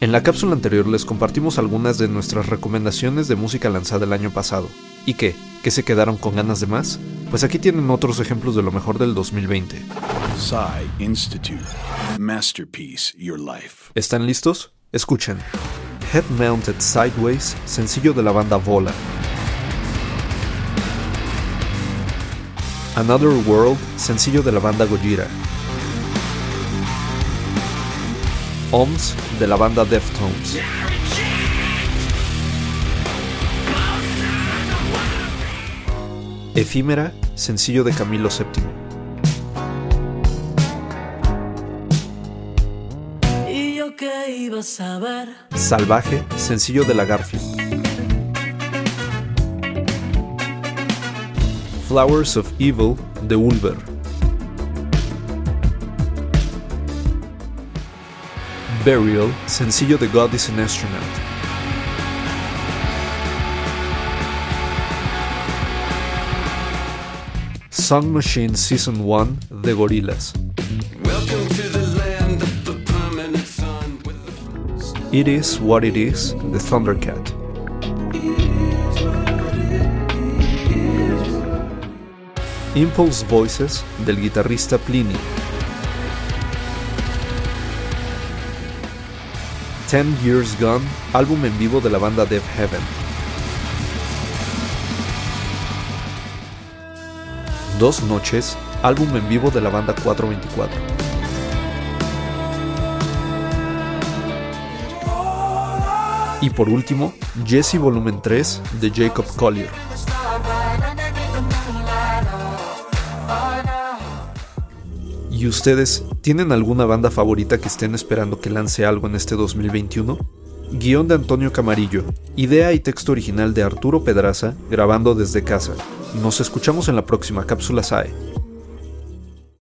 En la cápsula anterior les compartimos algunas de nuestras recomendaciones de música lanzada el año pasado. ¿Y qué? ¿Que se quedaron con ganas de más? Pues aquí tienen otros ejemplos de lo mejor del 2020. Institute. Masterpiece Your Life. ¿Están listos? Escuchen. Head Mounted Sideways, sencillo de la banda Vola. Another World, sencillo de la banda Gojira. OMS de la banda Deftones. Efímera, sencillo de Camilo VII. Salvaje, sencillo de la Garfield. Flowers of Evil de Ulver. Burial, sencillo de God is an Astronaut. Song Machine Season 1 de Gorillas. It Is What It Is de Thundercat. Impulse Voices del guitarrista Pliny. Ten Years Gone, álbum en vivo de la banda Death Heaven. Dos Noches, álbum en vivo de la banda 424. Y por último, Jesse Volumen 3 de Jacob Collier. ¿Y ustedes tienen alguna banda favorita que estén esperando que lance algo en este 2021? Guión de Antonio Camarillo. Idea y texto original de Arturo Pedraza, grabando desde casa. Nos escuchamos en la próxima cápsula SAE.